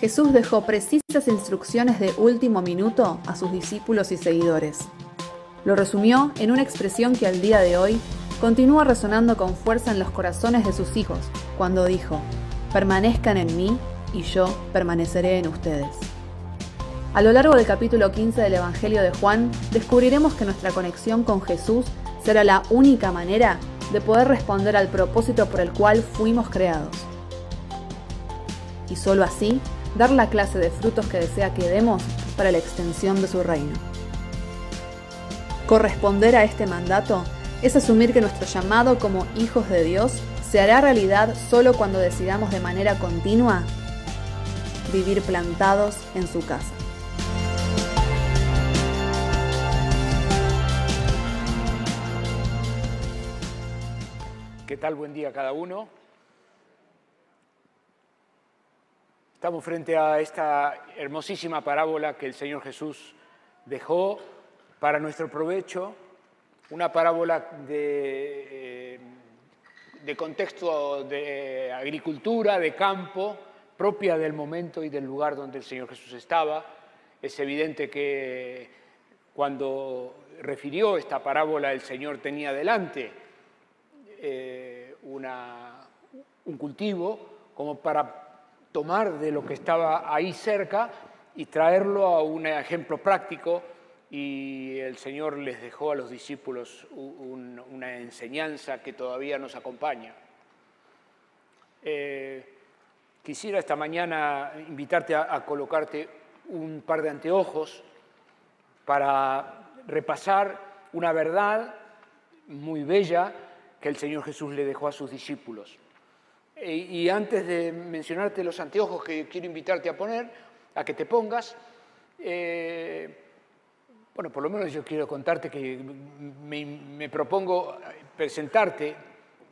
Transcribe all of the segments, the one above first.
Jesús dejó precisas instrucciones de último minuto a sus discípulos y seguidores. Lo resumió en una expresión que al día de hoy continúa resonando con fuerza en los corazones de sus hijos, cuando dijo, permanezcan en mí y yo permaneceré en ustedes. A lo largo del capítulo 15 del Evangelio de Juan, descubriremos que nuestra conexión con Jesús será la única manera de poder responder al propósito por el cual fuimos creados. Y solo así, dar la clase de frutos que desea que demos para la extensión de su reino. Corresponder a este mandato es asumir que nuestro llamado como hijos de Dios se hará realidad solo cuando decidamos de manera continua vivir plantados en su casa. ¿Qué tal? Buen día a cada uno. Estamos frente a esta hermosísima parábola que el Señor Jesús dejó para nuestro provecho, una parábola de, eh, de contexto de agricultura, de campo, propia del momento y del lugar donde el Señor Jesús estaba. Es evidente que cuando refirió esta parábola el Señor tenía delante eh, un cultivo como para tomar de lo que estaba ahí cerca y traerlo a un ejemplo práctico y el Señor les dejó a los discípulos una enseñanza que todavía nos acompaña. Eh, quisiera esta mañana invitarte a colocarte un par de anteojos para repasar una verdad muy bella que el Señor Jesús le dejó a sus discípulos. E, y antes de mencionarte los anteojos que quiero invitarte a poner, a que te pongas, eh, bueno, por lo menos yo quiero contarte que me, propongo presentarte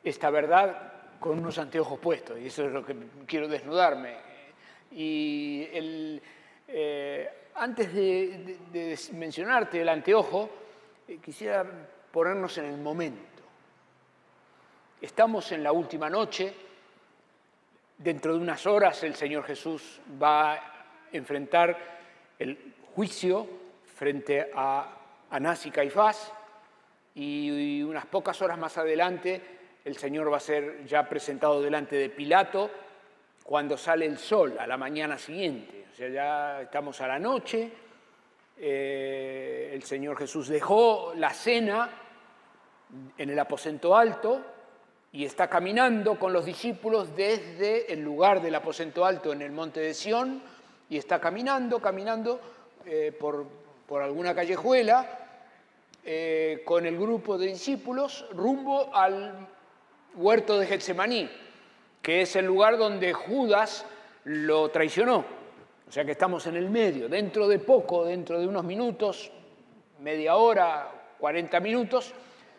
esta verdad con unos anteojos puestos, y eso es lo que quiero desnudarme. Y eh, antes de, mencionarte el anteojo, eh, quisiera ponernos en el momento. Estamos en la última noche, dentro de unas horas el Señor Jesús va a enfrentar el juicio frente a Anás y Caifás y unas pocas horas más adelante el Señor va a ser ya presentado delante de Pilato cuando sale el sol a la mañana siguiente. O sea, ya estamos a la noche, eh, el Señor Jesús dejó la cena en el aposento alto, y está caminando con los discípulos desde el lugar del aposento alto en el monte de Sión y está caminando, caminando eh, por, alguna callejuela eh, con el grupo de discípulos rumbo al huerto de Getsemaní, que es el lugar donde Judas lo traicionó. O sea que estamos en el medio, dentro de poco, dentro de unos minutos, media hora, 40 minutos,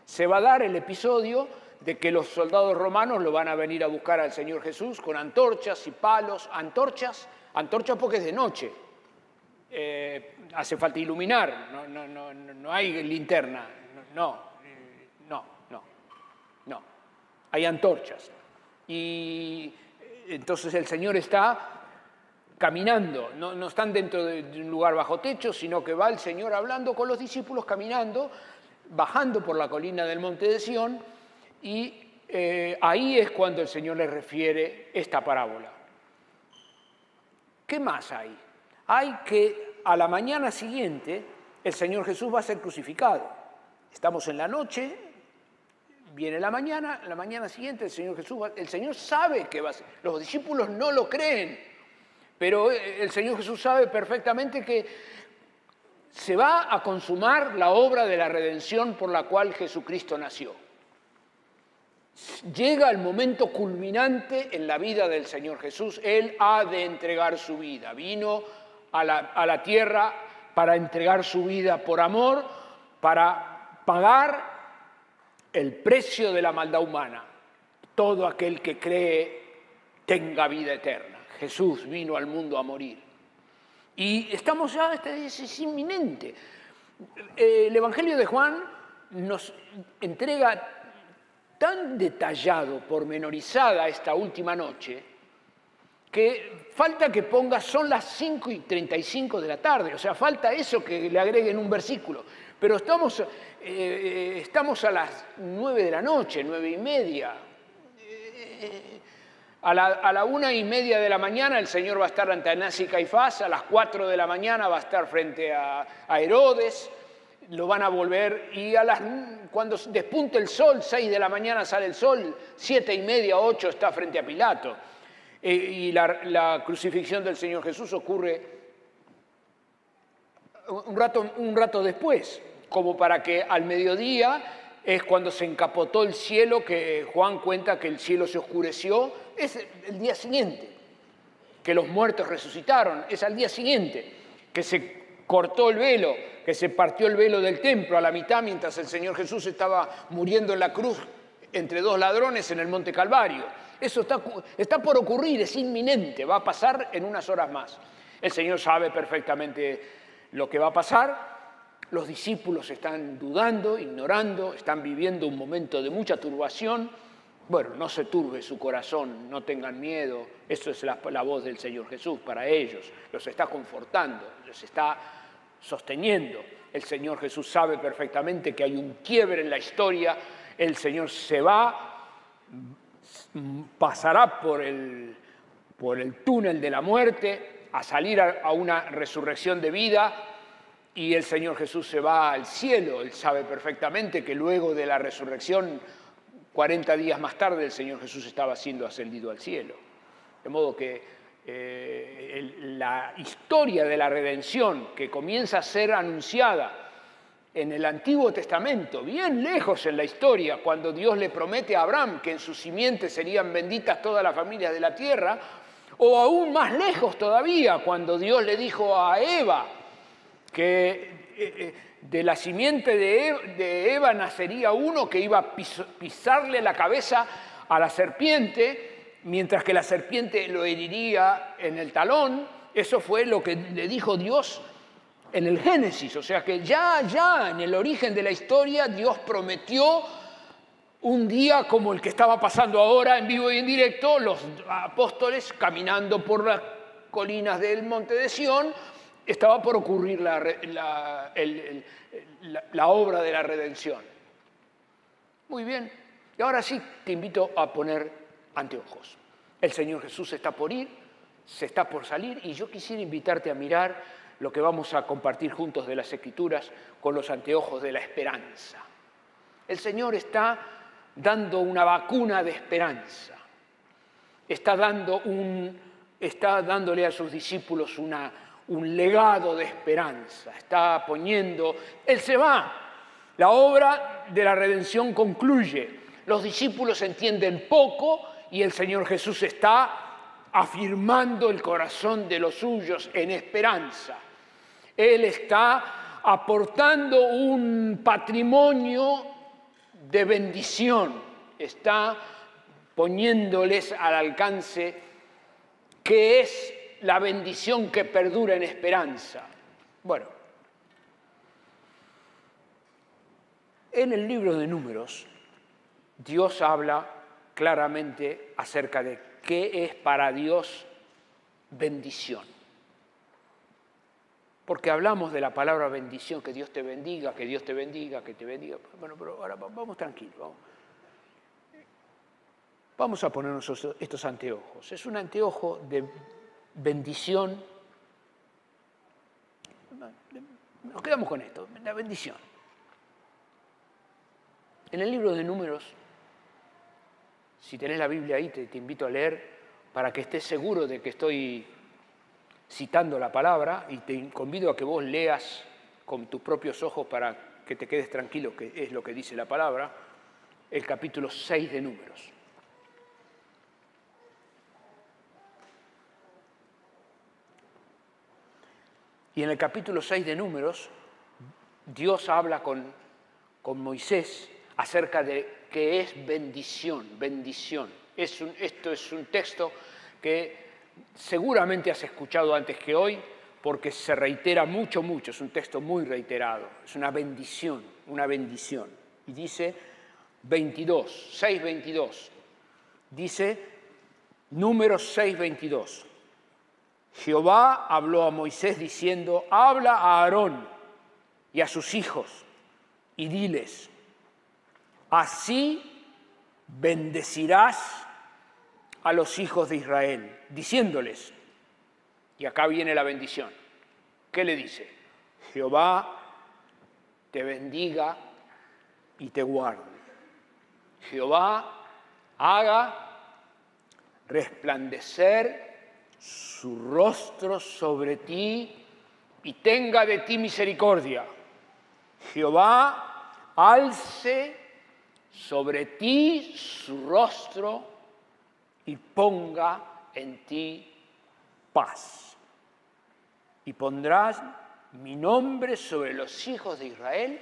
se va a dar el episodio de que los soldados romanos lo van a venir a buscar al Señor Jesús con antorchas y palos, antorchas, antorchas porque es de noche, eh, hace falta iluminar, no, no, no, no hay linterna, no, no, no, no, hay antorchas. Y entonces el Señor está caminando, no, no, están dentro de un lugar bajo techo, sino que va el Señor hablando con los discípulos, caminando, bajando por la colina del monte de Sión, y eh, ahí es cuando el Señor le refiere esta parábola. ¿Qué más hay? Hay que a la mañana siguiente el Señor Jesús va a ser crucificado. Estamos en la noche, viene la mañana, la mañana siguiente el Señor Jesús, el Señor sabe que va a ser. Los discípulos no lo creen, pero el Señor Jesús sabe perfectamente que se va a consumar la obra de la redención por la cual Jesucristo nació llega el momento culminante en la vida del Señor Jesús. Él ha de entregar su vida. Vino a la, tierra para entregar su vida por amor, para pagar el precio de la maldad humana. Todo aquel que cree tenga vida eterna. Jesús vino al mundo a morir. Y estamos ya, este es inminente. El Evangelio de Juan nos entrega tan detallado, pormenorizada esta última noche, que falta que ponga, son las 5 y 35 de la tarde, o sea, falta eso que le agreguen un versículo. Pero estamos, eh, estamos a las 9 de la noche, 9 y media. A la, a la, una y media de la mañana el Señor va a estar ante Anás y Caifás, a las 4 de la mañana va a estar frente a, a Herodes, lo van a volver y a las, cuando despunte el sol, 6 de la mañana sale el sol, 7 y media, 8 está frente a Pilato. Eh, y la, crucifixión del Señor Jesús ocurre un rato, un rato después, como para que al mediodía es cuando se encapotó el cielo, que Juan cuenta que el cielo se oscureció, es el día siguiente, que los muertos resucitaron, es al día siguiente, que se cortó el velo, que se partió el velo del templo a la mitad mientras el Señor Jesús estaba muriendo en la cruz entre dos ladrones en el Monte Calvario. Eso está, está por ocurrir, es inminente, va a pasar en unas horas más. El Señor sabe perfectamente lo que va a pasar. Los discípulos están dudando, ignorando, están viviendo un momento de mucha turbación. Bueno, no se turbe su corazón, no tengan miedo. Eso es la, la, voz del Señor Jesús para ellos. Los está confortando, los está sosteniendo. El Señor Jesús sabe perfectamente que hay un quiebre en la historia. El Señor se va, pasará por el, por el túnel de la muerte a salir a, una resurrección de vida y el Señor Jesús se va al cielo. Él sabe perfectamente que luego de la resurrección, 40 días más tarde, el Señor Jesús estaba siendo ascendido al cielo. De modo que eh, la historia de la redención que comienza a ser anunciada en el Antiguo Testamento, bien lejos en la historia, cuando Dios le promete a Abraham que en su simiente serían benditas todas las familias de la tierra, o aún más lejos todavía, cuando Dios le dijo a Eva que eh, eh, de la simiente de Eva nacería uno que iba a pisarle la cabeza a la serpiente, mientras que la serpiente lo heriría en el talón. Eso fue lo que le dijo Dios en el Génesis, o sea que ya, ya en el origen de la historia Dios prometió un día como el que estaba pasando ahora en vivo y en directo, los apóstoles caminando por las colinas del monte de Sión, estaba por ocurrir la, la, la obra de la redención. Muy bien, y ahora sí te invito a poner anteojos. El Señor Jesús está por ir, se está por salir y yo quisiera invitarte a mirar lo que vamos a compartir juntos de las Escrituras con los anteojos de la esperanza. El Señor está dando una vacuna de esperanza, está, dando un, está dándole a sus discípulos una, un legado de esperanza, está poniendo, Él se va, la obra de la redención concluye, los discípulos entienden poco y el Señor Jesús está afirmando el corazón de los suyos en esperanza. Él está aportando un patrimonio de bendición, está poniéndoles al alcance que es la bendición que perdura en esperanza. Bueno, en el libro de números, Dios habla claramente acerca de qué es para Dios bendición porque hablamos de la palabra bendición, que Dios te bendiga, que Dios te bendiga, que te bendiga. Bueno, pero ahora vamos tranquilos. Vamos. a ponernos estos anteojos. Es un anteojo de bendición. Nos quedamos con esto, la bendición. En el libro de números, si tenés la Biblia ahí, te, invito a leer para que estés seguro de que estoy citando la palabra y te convido a que vos leas con tus propios ojos para que te quedes tranquilo que es lo que dice la palabra, el capítulo 6 de números. Y en el capítulo 6 de números, Dios habla con, con Moisés acerca de que es bendición, bendición. Es esto es un texto que seguramente has escuchado antes que hoy, porque se reitera mucho, mucho, es un texto muy reiterado, es una bendición, una bendición. Y dice 22, 6.22, dice, Números 6:22. Jehová habló a Moisés diciendo, habla a Aarón y a sus hijos y diles, así bendecirás a los hijos de Israel, diciéndoles, y acá viene la bendición, ¿qué le dice? Jehová te bendiga y te guarde. Jehová haga resplandecer su rostro sobre ti y tenga de ti misericordia. Jehová alce sobre ti su rostro y ponga en ti paz. Y pondrás mi nombre sobre los hijos de Israel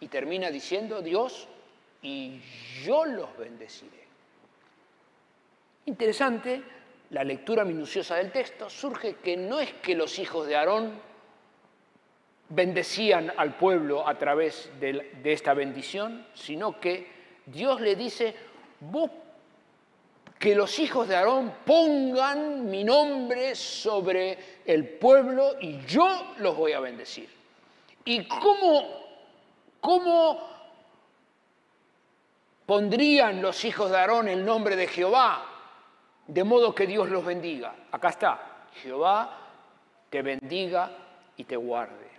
y termina diciendo Dios, y yo los bendeciré. Interesante, la lectura minuciosa del texto surge que no es que los hijos de Aarón bendecían al pueblo a través de, esta bendición, sino que Dios le dice, vos que los hijos de Aarón pongan mi nombre sobre el pueblo y yo los voy a bendecir. ¿Y cómo, cómo pondrían los hijos de Aarón el nombre de Jehová? de modo que Dios los bendiga. Acá está, Jehová te bendiga y te guarde.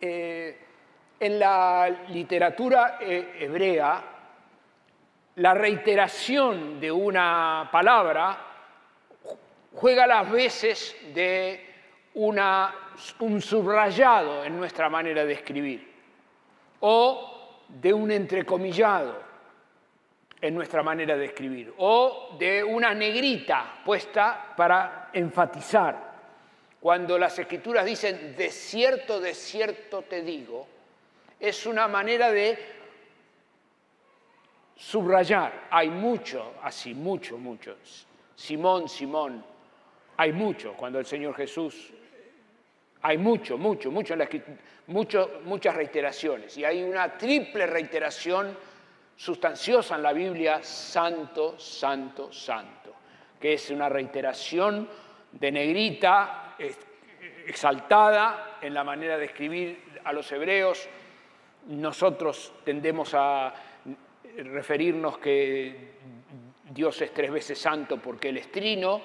Eh, en la literatura eh, hebrea, la reiteración de una palabra juega las veces de un subrayado en nuestra manera de escribir o de un entrecomillado en nuestra manera de escribir, o de una negrita puesta para enfatizar. Cuando las escrituras dicen, de cierto, de cierto te digo, es una manera de subrayar. Hay mucho así, mucho, mucho. Simón, Simón, hay mucho cuando el Señor Jesús, hay mucho, mucho, mucho en la mucho, muchas reiteraciones. Y hay una triple reiteración sustanciosa en la Biblia, santo, santo, santo, que es una reiteración de negrita exaltada en la manera de escribir a los hebreos. Nosotros tendemos a referirnos que Dios es tres veces santo porque Él es trino.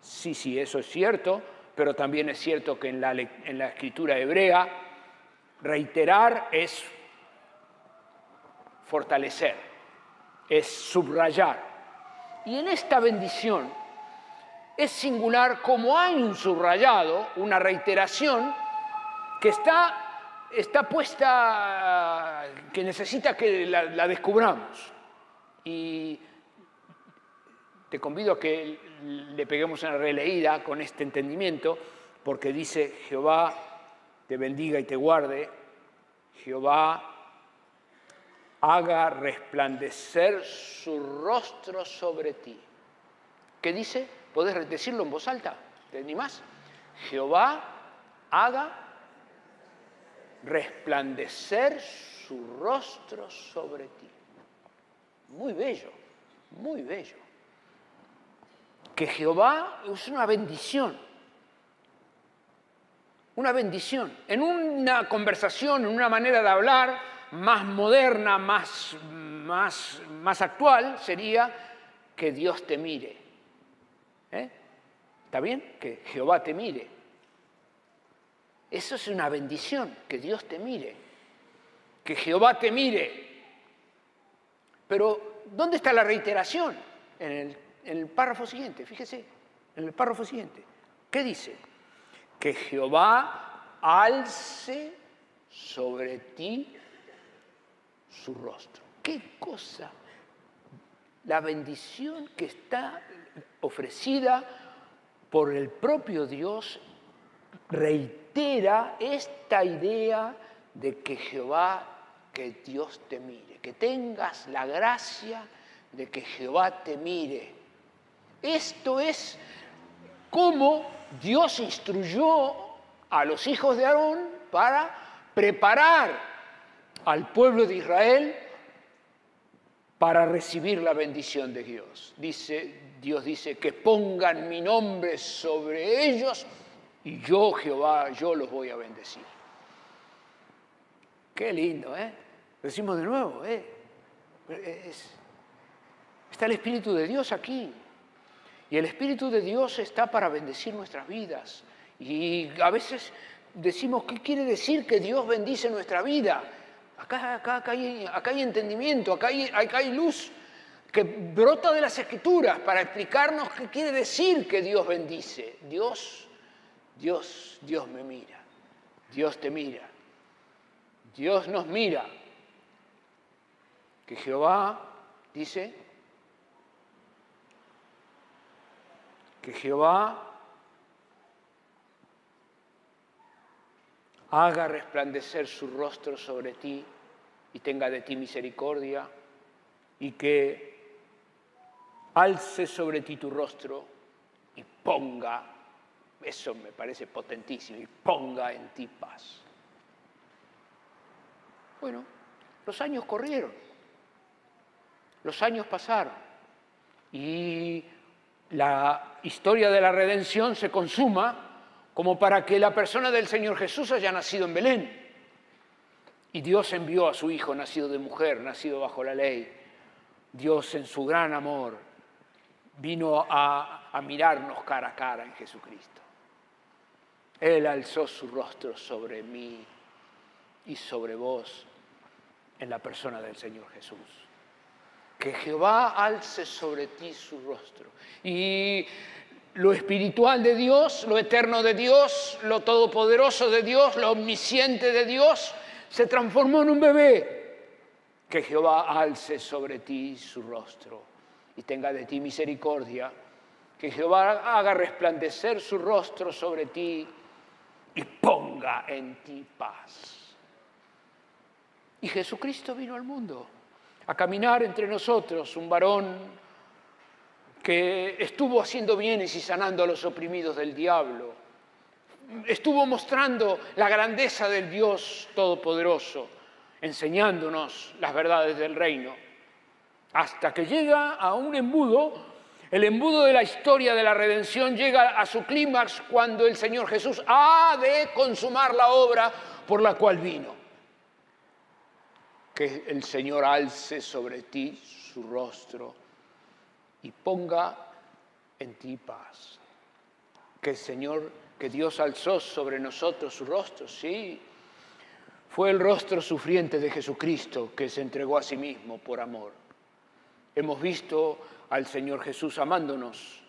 Sí, sí, eso es cierto, pero también es cierto que en la, en la escritura hebrea reiterar es fortalecer, es subrayar. Y en esta bendición es singular como hay un subrayado, una reiteración que está, está puesta, que necesita que la, la descubramos. Y te convido a que le peguemos una releída con este entendimiento, porque dice, Jehová te bendiga y te guarde, Jehová haga resplandecer su rostro sobre ti. ¿Qué dice? ¿Puedes decirlo en voz alta? Ni más. Jehová haga resplandecer su rostro sobre ti. Muy bello, muy bello. Que Jehová es una bendición. Una bendición. En una conversación, en una manera de hablar, más moderna, más, más, más actual, sería que Dios te mire. ¿Eh? ¿Está bien? Que Jehová te mire. Eso es una bendición, que Dios te mire. Que Jehová te mire. Pero, ¿dónde está la reiteración? En el, en el párrafo siguiente, fíjese, en el párrafo siguiente. ¿Qué dice? Que Jehová alce sobre ti su rostro. ¿Qué cosa? La bendición que está ofrecida por el propio Dios reitera esta idea de que Jehová, que Dios te mire, que tengas la gracia de que Jehová te mire. Esto es como Dios instruyó a los hijos de Aarón para preparar al pueblo de Israel para recibir la bendición de Dios. Dice, Dios dice que pongan mi nombre sobre ellos y yo, Jehová, yo los voy a bendecir. Qué lindo, ¿eh? Decimos de nuevo, ¿eh? está el Espíritu de Dios aquí. Y el Espíritu de Dios está para bendecir nuestras vidas. Y a veces decimos, ¿qué quiere decir que Dios bendice nuestra vida? Acá, acá, hay, acá hay, entendimiento, acá acá hay luz que brota de las escrituras para explicarnos qué quiere decir que Dios bendice. Dios, Dios, Dios me mira, Dios te mira, Dios nos mira. Que Jehová dice que Jehová haga resplandecer su rostro sobre ti y tenga de ti misericordia, y que alce sobre ti tu rostro y ponga, eso me parece potentísimo, y ponga en ti paz. Bueno, los años corrieron, los años pasaron, y la historia de la redención se consuma como para que la persona del Señor Jesús haya nacido en Belén. Y Dios envió a su Hijo, nacido de mujer, nacido bajo la ley. Dios en su gran amor vino a, mirarnos cara a cara en Jesucristo. Él alzó su rostro sobre mí y sobre vos en la persona del Señor Jesús. Que Jehová alce sobre ti su rostro. Y lo espiritual de Dios, lo eterno de Dios, lo todopoderoso de Dios, lo omnisciente de Dios, se transformó en un bebé. Que Jehová alce sobre ti su rostro y tenga de ti misericordia. Que Jehová haga resplandecer su rostro sobre ti y ponga en ti paz. Y Jesucristo vino al mundo a caminar entre nosotros, un varón que estuvo haciendo bienes y sanando a los oprimidos del diablo, estuvo mostrando la grandeza del Dios Todopoderoso, enseñándonos las verdades del reino, hasta que llega a un embudo, el embudo de la historia de la redención llega a su clímax cuando el Señor Jesús ha de consumar la obra por la cual vino. Que el Señor alce sobre ti su rostro y ponga en ti paz. Que el Señor, que Dios alzó sobre nosotros su rostro, sí. Fue el rostro sufriente de Jesucristo que se entregó a sí mismo por amor. Hemos visto al Señor Jesús amándonos.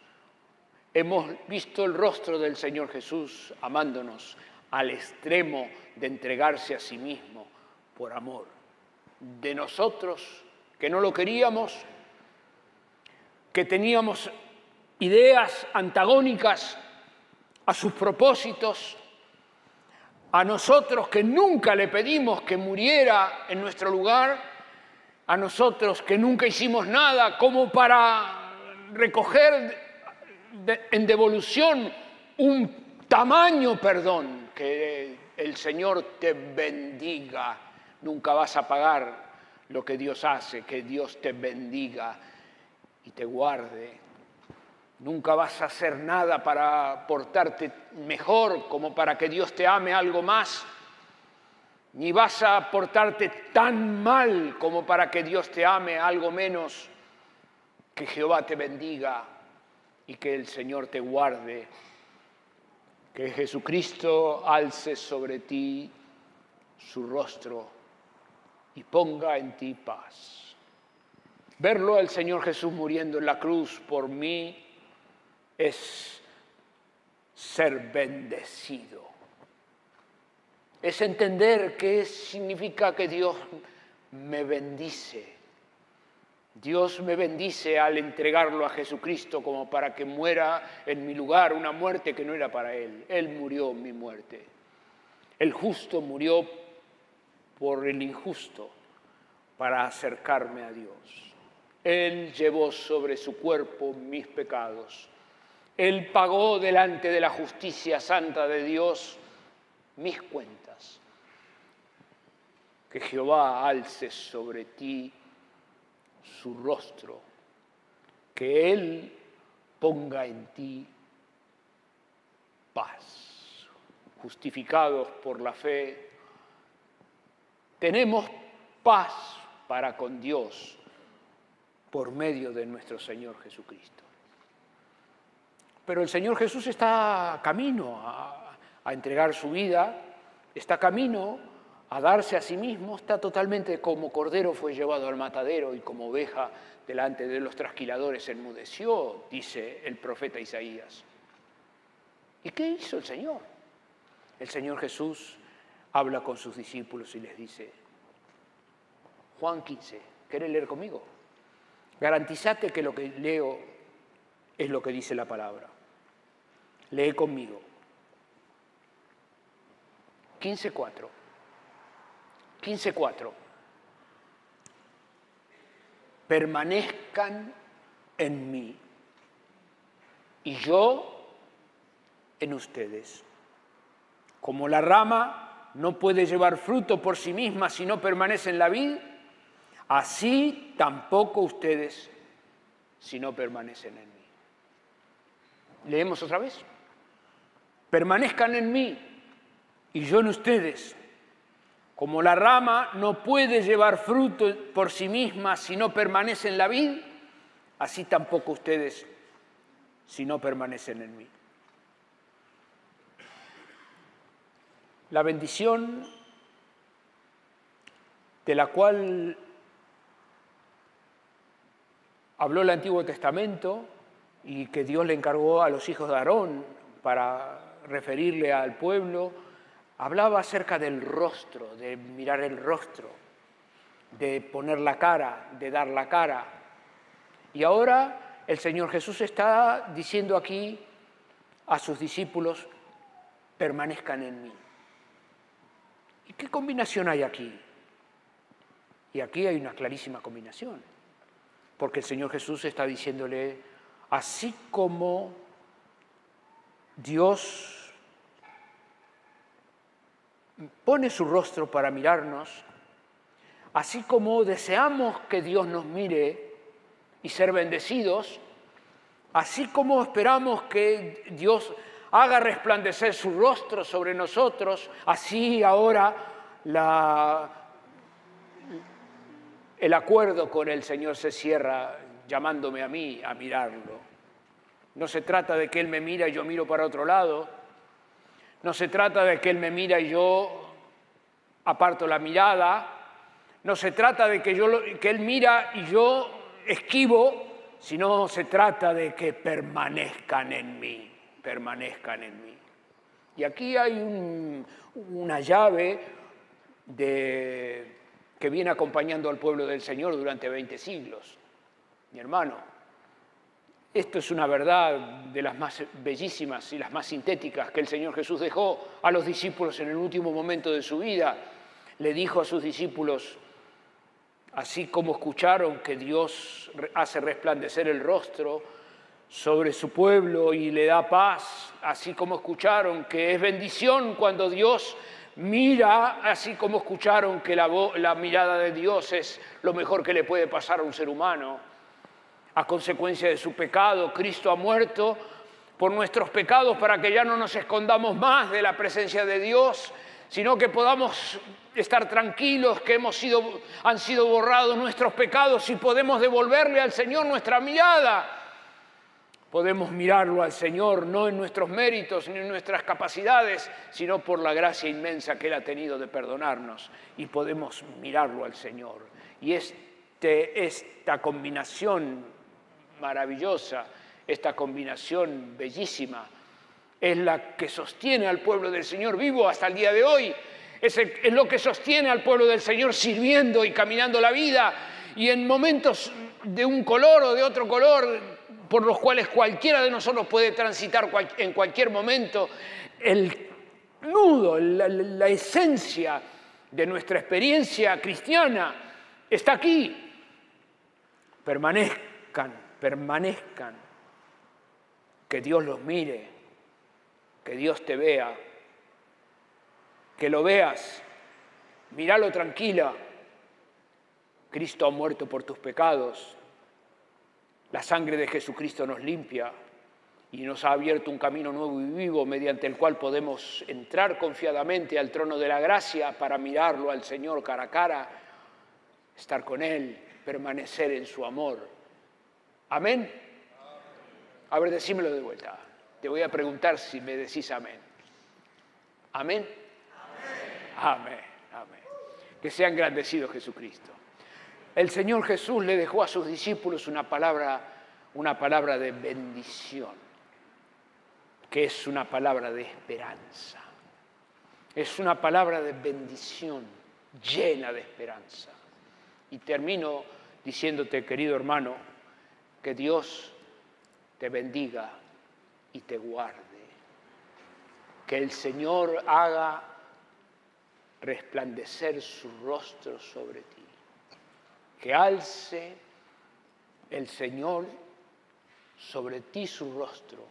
Hemos visto el rostro del Señor Jesús amándonos al extremo de entregarse a sí mismo por amor. De nosotros que no lo queríamos, que teníamos ideas antagónicas a sus propósitos, a nosotros que nunca le pedimos que muriera en nuestro lugar, a nosotros que nunca hicimos nada como para recoger en devolución un tamaño perdón, que el Señor te bendiga, nunca vas a pagar lo que Dios hace, que Dios te bendiga te guarde. Nunca vas a hacer nada para portarte mejor como para que Dios te ame algo más. Ni vas a portarte tan mal como para que Dios te ame algo menos. Que Jehová te bendiga y que el Señor te guarde. Que Jesucristo alce sobre ti su rostro y ponga en ti paz. Verlo al Señor Jesús muriendo en la cruz por mí es ser bendecido. Es entender qué significa que Dios me bendice. Dios me bendice al entregarlo a Jesucristo como para que muera en mi lugar, una muerte que no era para Él. Él murió mi muerte. El justo murió por el injusto para acercarme a Dios. Él llevó sobre su cuerpo mis pecados. Él pagó delante de la justicia santa de Dios mis cuentas. Que Jehová alce sobre ti su rostro, que Él ponga en ti paz. Justificados por la fe, tenemos paz para con Dios por medio de nuestro Señor Jesucristo. Pero el Señor Jesús está camino a, entregar su vida, está camino a darse a sí mismo, está totalmente como cordero fue llevado al matadero y como oveja delante de los trasquiladores enmudeció, dice el profeta Isaías. ¿Y qué hizo el Señor? El Señor Jesús habla con sus discípulos y les dice, Juan 15, ¿querés leer conmigo? Garantizate que lo que leo es lo que dice la palabra. Lee conmigo. 15.4. 15.4. Permanezcan en mí y yo en ustedes. Como la rama no puede llevar fruto por sí misma si no permanece en la vid, así tampoco ustedes si no permanecen en mí. Leemos otra vez. Permanezcan en mí y yo en ustedes. Como la rama no puede llevar fruto por sí misma si no permanece en la vid, así tampoco ustedes si no permanecen en mí. La bendición de la cual habló el Antiguo Testamento y que Dios le encargó a los hijos de Aarón para referirle al pueblo, hablaba acerca del rostro, de mirar el rostro, de poner la cara, de dar la cara. Y ahora el Señor Jesús está diciendo aquí a sus discípulos, permanezcan en mí. ¿Y qué combinación hay aquí? Y aquí hay una clarísima combinación, porque el Señor Jesús está diciéndole, así como Dios pone su rostro para mirarnos, así como deseamos que Dios nos mire y ser bendecidos, así como esperamos que Dios haga resplandecer su rostro sobre nosotros, así ahora el acuerdo con el Señor se cierra llamándome a mí a mirarlo. No se trata de que Él me mira y yo miro para otro lado. No se trata de que Él me mira y yo aparto la mirada. No se trata de que, yo, que Él mira y yo esquivo, sino se trata de que permanezcan en mí permanezcan en mí. Y aquí hay una llave de, que viene acompañando al pueblo del Señor durante 20 siglos. Mi hermano, esto es una verdad de las más bellísimas y las más sintéticas que el Señor Jesús dejó a los discípulos en el último momento de su vida. Le dijo a sus discípulos, así como escucharon que Dios hace resplandecer el rostro, sobre su pueblo y le da paz, así como escucharon que es bendición cuando Dios mira, así como escucharon que la, mirada de Dios es lo mejor que le puede pasar a un ser humano. A consecuencia de su pecado, Cristo ha muerto por nuestros pecados para que ya no nos escondamos más de la presencia de Dios, sino que podamos estar tranquilos que hemos sido, han sido borrados nuestros pecados y podemos devolverle al Señor nuestra mirada Podemos mirarlo al Señor no en nuestros méritos ni en nuestras capacidades, sino por la gracia inmensa que Él ha tenido de perdonarnos. Y podemos mirarlo al Señor. Y este, esta combinación maravillosa, esta combinación bellísima, es la que sostiene al pueblo del Señor vivo hasta el día de hoy. Es, es lo que sostiene al pueblo del Señor sirviendo y caminando la vida. Y en momentos de un color o de otro color, por los cuales cualquiera de nosotros puede transitar en cualquier momento, el nudo, la, esencia de nuestra experiencia cristiana está aquí. Permanezcan, permanezcan, que Dios los mire, que Dios te vea, que lo veas, míralo tranquila, Cristo ha muerto por tus pecados, la sangre de Jesucristo nos limpia y nos ha abierto un camino nuevo y vivo mediante el cual podemos entrar confiadamente al trono de la gracia para mirarlo al Señor cara a cara, estar con Él, permanecer en su amor. Amén. A ver, decímelo de vuelta. Te voy a preguntar si me decís amén. Amén. Amén. Amén. Que sea engrandecido Jesucristo. El Señor Jesús le dejó a sus discípulos una palabra, una palabra de bendición, que es una palabra de esperanza. Es una palabra de bendición llena de esperanza. Y termino diciéndote, querido hermano, que Dios te bendiga y te guarde. Que el Señor haga resplandecer su rostro sobre ti. Que alce el Señor sobre ti su rostro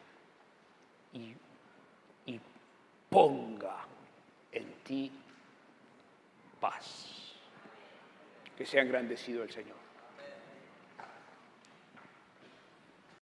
y, ponga en ti paz. Que sea engrandecido el Señor.